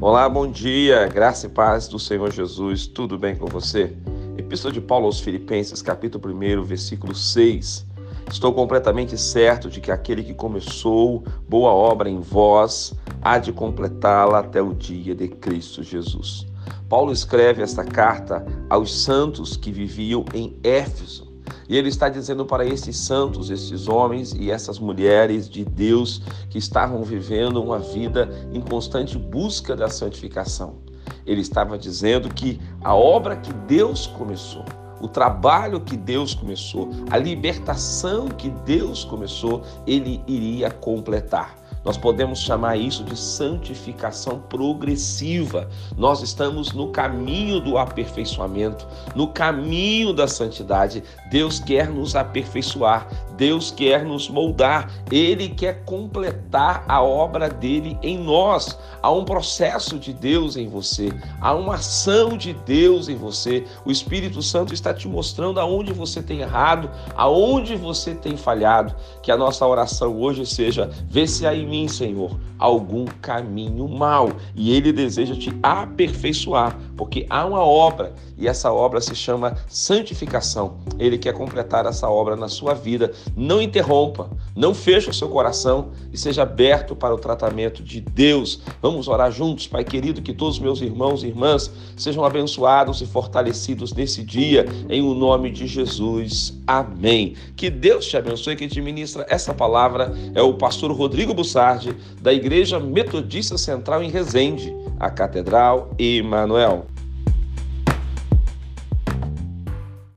Olá, bom dia, graça e paz do Senhor Jesus, tudo bem com você? Epístola de Paulo aos Filipenses, capítulo 1, versículo 6. Estou completamente certo de que aquele que começou boa obra em vós há de completá-la até o dia de Cristo Jesus. Paulo escreve esta carta aos santos que viviam em Éfeso e ele está dizendo para esses santos, esses homens e essas mulheres de Deus que estavam vivendo uma vida em constante busca da santificação. Ele estava dizendo que a obra que Deus começou, o trabalho que Deus começou, a libertação que Deus começou, ele iria completar. Nós podemos chamar isso de santificação progressiva. Nós estamos no caminho do aperfeiçoamento, no caminho da santidade. Deus quer nos aperfeiçoar, Deus quer nos moldar, Ele quer completar a obra dele em nós. Há um processo de Deus em você, há uma ação de Deus em você. O Espírito Santo está te mostrando aonde você tem errado, aonde você tem falhado. Que a nossa oração hoje seja: vê se há em mim mim, Senhor, algum caminho mau. E Ele deseja te aperfeiçoar, porque há uma obra e essa obra se chama santificação. Ele quer completar essa obra na sua vida. Não interrompa, não feche o seu coração e seja aberto para o tratamento de Deus. Vamos orar juntos, Pai querido, que todos meus irmãos e irmãs sejam abençoados e fortalecidos nesse dia, em o nome de Jesus. Amém. Que Deus te abençoe, que te ministra essa palavra é o pastor Rodrigo Bussar da Igreja Metodista Central em Resende, a Catedral Emanuel.